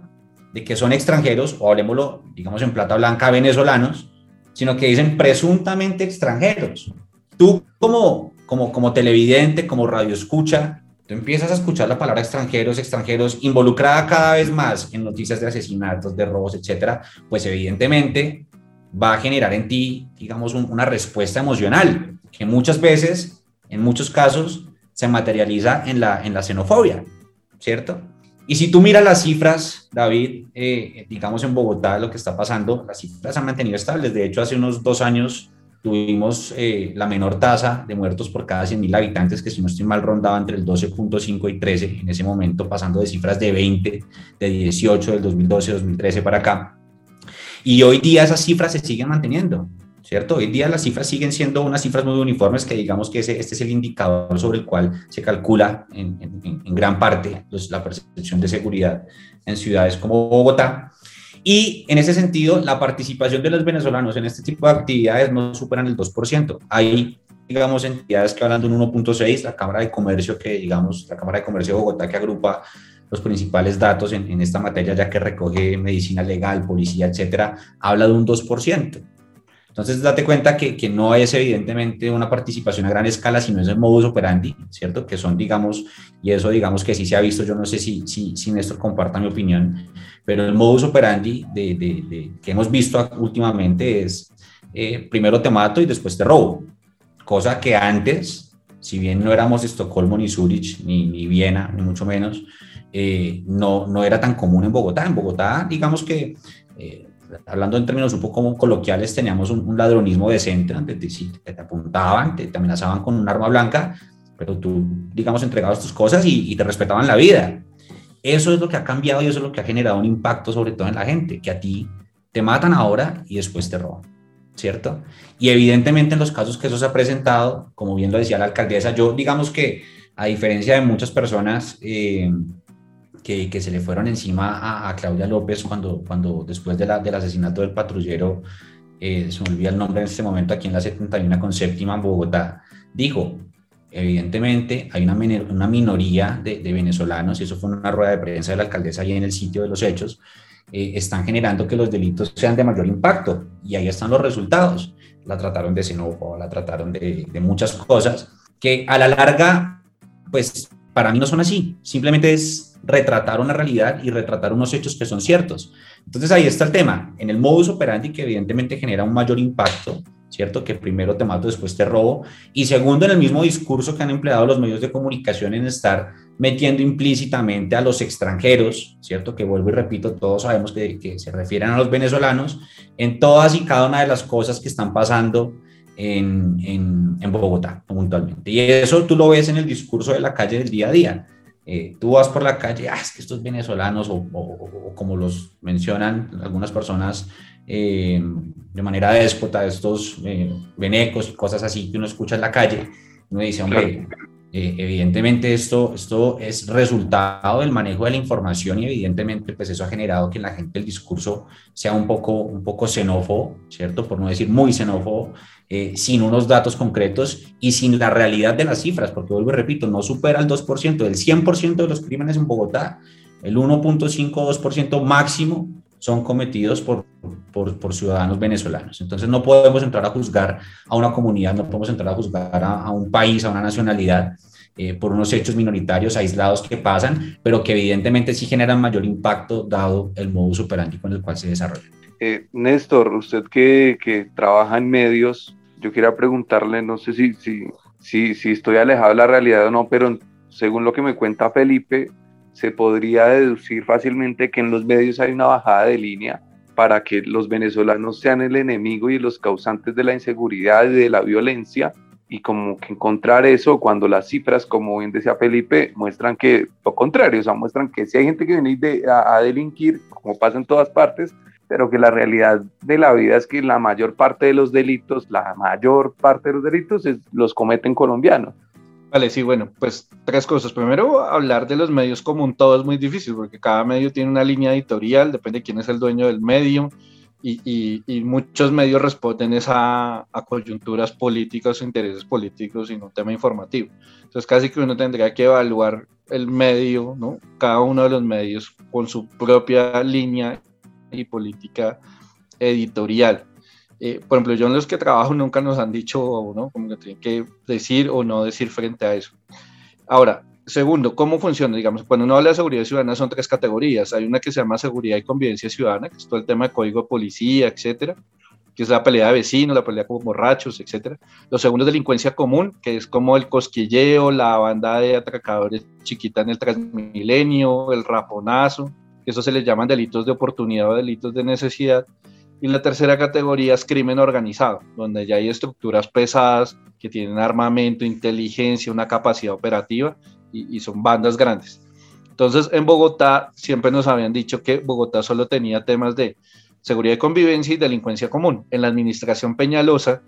de que son extranjeros, o hablemoslo, digamos en plata blanca, venezolanos, sino que dicen presuntamente extranjeros. Tú como, como, como televidente, como radio escucha, tú empiezas a escuchar la palabra extranjeros, extranjeros, involucrada cada vez más en noticias de asesinatos, de robos, etcétera, pues evidentemente va a generar en ti, digamos, una respuesta emocional, que muchas veces, en muchos casos, se materializa en la, en la xenofobia, ¿cierto? Y si tú miras las cifras, David, eh, digamos en Bogotá, lo que está pasando, las cifras han mantenido estables. De hecho, hace unos dos años tuvimos eh, la menor tasa de muertos por cada 100.000 habitantes, que si no estoy mal rondaba entre el 12.5 y 13 en ese momento, pasando de cifras de 20, de 18, del 2012, 2013 para acá. Y hoy día esas cifras se siguen manteniendo. ¿Cierto? Hoy día las cifras siguen siendo unas cifras muy uniformes que digamos que ese, este es el indicador sobre el cual se calcula en, en, gran parte pues, la percepción de seguridad en ciudades como Bogotá. Y en ese sentido, la participación de los venezolanos en este tipo de actividades no superan el 2%. Hay, digamos, entidades que hablan de un 1.6, la Cámara de Comercio, que digamos, la Cámara de Comercio de Bogotá, que agrupa los principales datos en, en esta materia, ya que recoge medicina legal, policía, etcétera, habla de un 2%. Entonces, date cuenta que, que, no es evidentemente una participación a gran escala, sino es el modus operandi, ¿cierto? Que son, digamos, y eso digamos que sí se ha visto, yo no sé si, si, si Néstor comparta mi opinión, pero el modus operandi de, de, que hemos visto últimamente es eh, primero te mato y después te robo, cosa que antes, si bien no éramos Estocolmo ni Zurich, ni, ni Viena, ni mucho menos, eh, no, no era tan común en Bogotá. En Bogotá, digamos que... Eh, hablando en términos un poco coloquiales, teníamos un, ladronismo decente, donde te, te, apuntaban, te, amenazaban con un arma blanca, pero tú, digamos, entregabas tus cosas y, te respetaban la vida. Eso es lo que ha cambiado y eso es lo que ha generado un impacto sobre todo en la gente, que a ti te matan ahora y después te roban, ¿cierto? Y evidentemente en los casos que eso se ha presentado, como bien lo decía la alcaldesa, yo digamos que a diferencia de muchas personas, eh, que, que, se le fueron encima a, a, Claudia López cuando, cuando después de la, del asesinato del patrullero, eh, se me olvida el nombre en este momento, aquí en la 71 con séptima en Bogotá, dijo, evidentemente hay una, una minoría de, de, venezolanos, y eso fue una rueda de prensa de la alcaldesa ahí en el sitio de los hechos, eh, están generando que los delitos sean de mayor impacto, y ahí están los resultados. La trataron de xenófoba, la trataron de, de muchas cosas, que a la larga, pues para mí no son así, simplemente es retratar una realidad y retratar unos hechos que son ciertos. Entonces ahí está el tema, en el modus operandi que evidentemente genera un mayor impacto, ¿cierto? Que primero te mato, después te robo. Y segundo, en el mismo discurso que han empleado los medios de comunicación en estar metiendo implícitamente a los extranjeros, ¿cierto? Que vuelvo y repito, todos sabemos que, que se refieren a los venezolanos en todas y cada una de las cosas que están pasando en, en, en, Bogotá puntualmente. Y eso tú lo ves en el discurso de la calle del día a día. Eh, tú vas por la calle, ah, es que estos venezolanos, o, como los mencionan algunas personas eh, de manera déspota, estos eh, venecos y cosas así que uno escucha en la calle, uno dice, hombre, evidentemente esto, esto es resultado del manejo de la información y evidentemente pues eso ha generado que la gente el discurso sea un poco, un poco xenófobo, ¿cierto? Por no decir muy xenófobo, eh, sin unos datos concretos y sin la realidad de las cifras, porque vuelvo y repito, no supera el 2%, del 100% de los crímenes en Bogotá, el 1.5-2% máximo son cometidos por, por, por, ciudadanos venezolanos. Entonces no podemos entrar a juzgar a una comunidad, no podemos entrar a juzgar a, a un país, a una nacionalidad, eh, por unos hechos minoritarios aislados que pasan, pero que evidentemente sí generan mayor impacto dado el modus operandi con el cual se desarrolla. Eh, Néstor, usted que, que, trabaja en medios, yo quería preguntarle, no sé si, si, si, si estoy alejado de la realidad o no, pero según lo que me cuenta Felipe, se podría deducir fácilmente que en los medios hay una bajada de línea para que los venezolanos sean el enemigo y los causantes de la inseguridad y de la violencia y como que encontrar eso cuando las cifras, como bien decía Felipe, muestran que lo contrario, o sea, muestran que si hay gente que viene a, a delinquir, como pasa en todas partes, pero que la realidad de la vida es que la mayor parte de los delitos, la mayor parte de los delitos es, los cometen colombianos. Vale, sí, bueno, pues tres cosas. Primero, hablar de los medios común, todo es muy difícil porque cada medio tiene una línea editorial, depende de quién es el dueño del medio y, muchos medios responden a, a, coyunturas políticas o intereses políticos y no un tema informativo. Entonces, casi que uno tendría que evaluar el medio, ¿no? Cada uno de los medios con su propia línea y política editorial. Eh, por ejemplo, yo en los que trabajo nunca nos han dicho, ¿no? Como que tienen que decir o no decir frente a eso. Ahora, segundo, ¿cómo funciona? Digamos, cuando uno habla de seguridad ciudadana son tres categorías. Hay una que se llama seguridad y convivencia ciudadana, que es todo el tema de código de policía, etcétera, que es la pelea de vecinos, la pelea con borrachos, etcétera. Lo segundo es delincuencia común, que es como el cosquilleo, la banda de atracadores chiquita en el Transmilenio, el raponazo, eso se les llaman delitos de oportunidad o delitos de necesidad. Y la tercera categoría es crimen organizado, donde ya hay estructuras pesadas que tienen armamento, inteligencia, una capacidad operativa y, son bandas grandes. Entonces, en Bogotá siempre nos habían dicho que Bogotá solo tenía temas de seguridad y convivencia y delincuencia común. En la administración Peñalosa,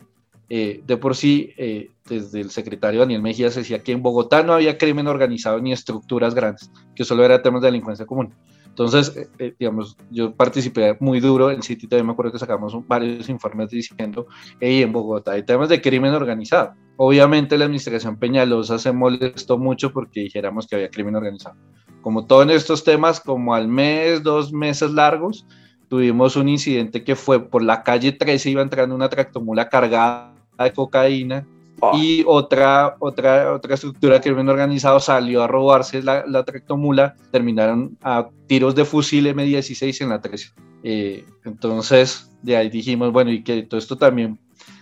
eh, de por sí, eh, desde el secretario Daniel Mejía se decía que en Bogotá no había crimen organizado ni estructuras grandes, que solo era temas de delincuencia común. Entonces, eh, eh, digamos, yo participé muy duro en City también me acuerdo que sacamos varios informes diciendo, hey, en Bogotá hay temas de crimen organizado. Obviamente la administración Peñalosa se molestó mucho porque dijéramos que había crimen organizado. Como todo en estos temas, como al mes, dos meses largos, tuvimos un incidente que fue por la calle 13, iba entrando una tractomula cargada de cocaína Ah. Y otra, otra, otra estructura que crimen organizado salió a robarse la, la tractomula, terminaron a tiros de fusil M16 en la 13. Eh, entonces, de ahí dijimos, bueno, y que todo esto también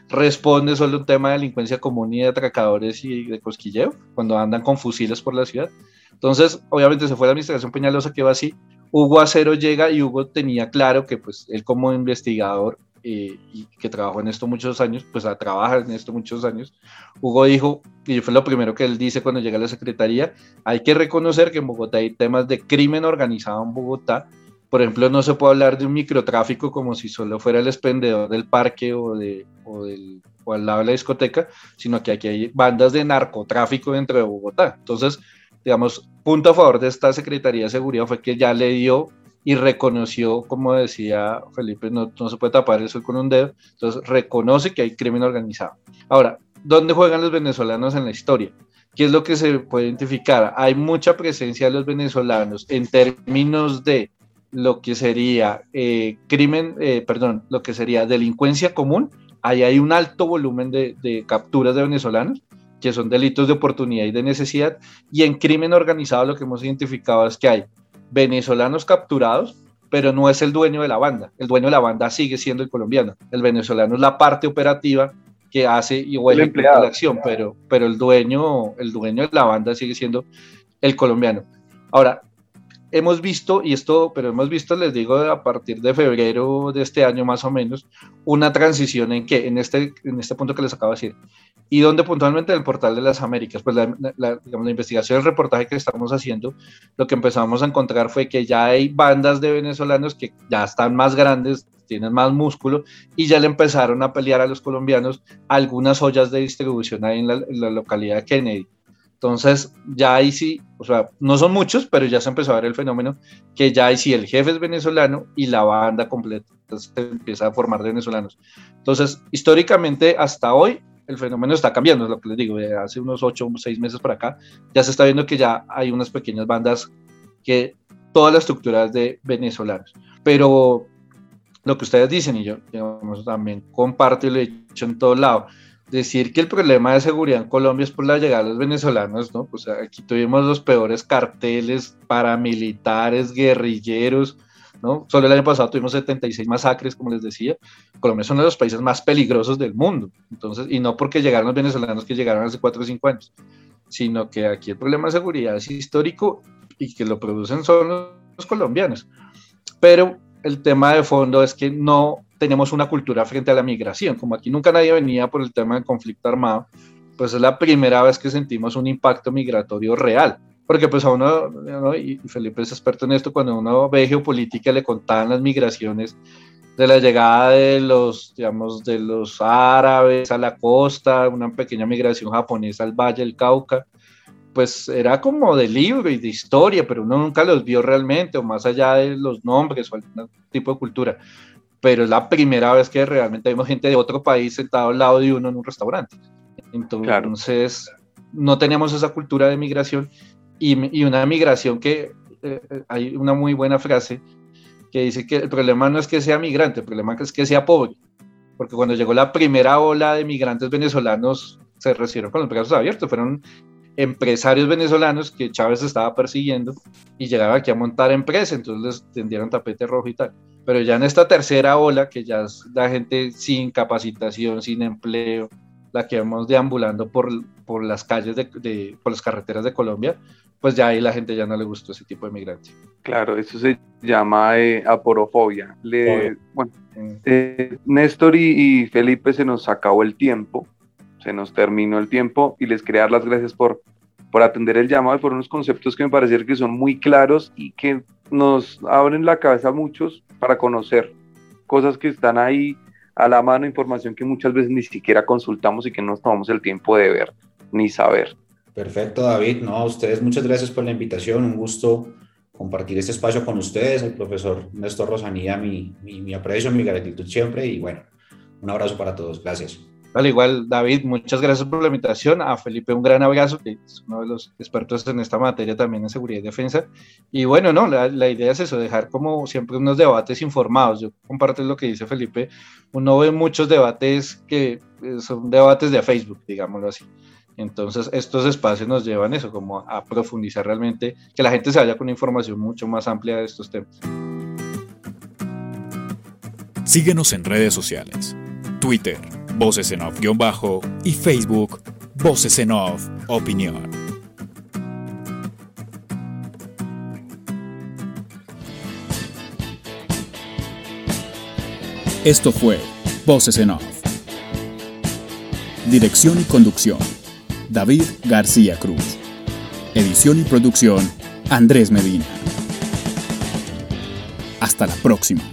responde solo un tema de delincuencia común y de atracadores y de cosquilleo, cuando andan con fusiles por la ciudad. Entonces, obviamente se fue la administración Peñalosa, que va así. Hugo Acero llega y Hugo tenía claro que pues él como investigador eh, y que trabajó en esto muchos años, pues a trabajar en esto muchos años, Hugo dijo, y fue lo primero que él dice cuando llega a la Secretaría, hay que reconocer que en Bogotá hay temas de crimen organizado en Bogotá. Por ejemplo, no se puede hablar de un microtráfico como si solo fuera el expendedor del parque o, de, o, del, o al lado de la discoteca, sino que aquí hay bandas de narcotráfico dentro de Bogotá. Entonces, digamos, punto a favor de esta Secretaría de Seguridad fue que ya le dio y reconoció, como decía Felipe, no, no se puede tapar eso con un dedo, entonces reconoce que hay crimen organizado. Ahora, ¿dónde juegan los venezolanos en la historia? ¿Qué es lo que se puede identificar? Hay mucha presencia de los venezolanos en términos de lo que sería eh, crimen, eh, perdón, lo que sería delincuencia común. Ahí hay un alto volumen de, de capturas de venezolanos que son delitos de oportunidad y de necesidad. Y en crimen organizado lo que hemos identificado es que hay venezolanos capturados, pero no es el dueño de la banda. El dueño de la banda sigue siendo el colombiano. El venezolano es la parte operativa que hace y huele la acción, pero, pero el, dueño, el dueño de la banda sigue siendo el colombiano. Ahora, hemos visto, y esto, pero hemos visto, les digo, a partir de febrero de este año más o menos, una transición en que, en este, en este punto que les acabo de decir, y donde puntualmente en el portal de las Américas, pues la, la, digamos, la investigación, el reportaje que estamos haciendo, lo que empezamos a encontrar fue que ya hay bandas de venezolanos que ya están más grandes, tienen más músculo y ya le empezaron a pelear a los colombianos algunas ollas de distribución ahí en la, en la localidad de Kennedy. Entonces, ya ahí sí, o sea, no son muchos, pero ya se empezó a ver el fenómeno que ya ahí sí el jefe es venezolano y la banda completa se empieza a formar de venezolanos. Entonces, históricamente, hasta hoy, el fenómeno está cambiando, es lo que les digo, de hace unos ocho o seis meses para acá, ya se está viendo que ya hay unas pequeñas bandas que toda la estructura es de venezolanos. Pero lo que ustedes dicen, y yo también comparto y lo he dicho en todo lado, decir que el problema de seguridad en Colombia es por la llegada de los venezolanos, ¿no? Pues aquí tuvimos los peores carteles paramilitares, guerrilleros, Solo el año pasado tuvimos 76 masacres, como les decía. Colombia es uno de los países más peligrosos del mundo. Entonces, y no porque llegaron los venezolanos que llegaron hace 4 o 5 años, sino que aquí el problema de seguridad es histórico y que lo producen son los colombianos. Pero el tema de fondo es que no tenemos una cultura frente a la migración. Como aquí nunca nadie venía por el tema del conflicto armado, pues es la primera vez que sentimos un impacto migratorio real porque pues a uno, y Felipe es experto en esto, cuando uno ve geopolítica le contaban las migraciones de la llegada de los, digamos, de los árabes a la costa, una pequeña migración japonesa al Valle del Cauca, pues era como de libro y de historia, pero uno nunca los vio realmente, o más allá de los nombres o algún tipo de cultura. Pero es la primera vez que realmente vemos gente de otro país sentado al lado de uno en un restaurante. Entonces, no teníamos esa cultura de migración y, y una migración que eh, eh, hay una muy buena frase que dice que el problema no es que sea migrante, el problema es que sea pobre. Porque cuando llegó la primera ola de migrantes venezolanos, se recibieron con los brazos abiertos. Fueron empresarios venezolanos que Chávez estaba persiguiendo y llegaban aquí a montar empresas, entonces les tendieron tapete rojo y tal. Pero ya en esta tercera ola, que ya es la gente sin capacitación, sin empleo, la que vamos deambulando por, por las calles, de, por las carreteras de Colombia, pues ya ahí la gente ya no le gustó ese tipo de migrante. Claro, eso se llama eh, aporofobia. bueno, eh, Néstor y, y Felipe se nos acabó el tiempo se nos terminó el tiempo y les quería dar las gracias por, por atender el llamado y por unos conceptos que me parecen que son muy claros y que nos abren la cabeza a muchos para conocer cosas que están ahí a la mano, información que muchas veces ni siquiera consultamos y que no nos tomamos el tiempo de ver ni saber. Perfecto, David. No, a ustedes muchas gracias por la invitación. Un gusto compartir este espacio con ustedes, el profesor Néstor Rosanía, mi, mi, mi aprecio, mi gratitud siempre y bueno, un abrazo para todos. Gracias. Al igual, David, muchas gracias por la invitación. A Felipe, un gran abrazo, que es uno de los expertos en esta materia también en seguridad y defensa. Y bueno, no, la, idea es eso, dejar como siempre unos debates informados. Yo comparto lo que dice Felipe. Uno ve muchos debates que eh, son debates de Facebook, digámoslo así. Entonces, estos espacios nos llevan eso, como a profundizar realmente, que la gente se vaya con información mucho más amplia de estos temas. Síguenos en redes sociales. Twitter, Voces en Off-Bajo y Facebook Voces en Off Opinión. Esto fue Voces en Off. Dirección y conducción, David García Cruz. Edición y producción, Andrés Medina. Hasta la próxima.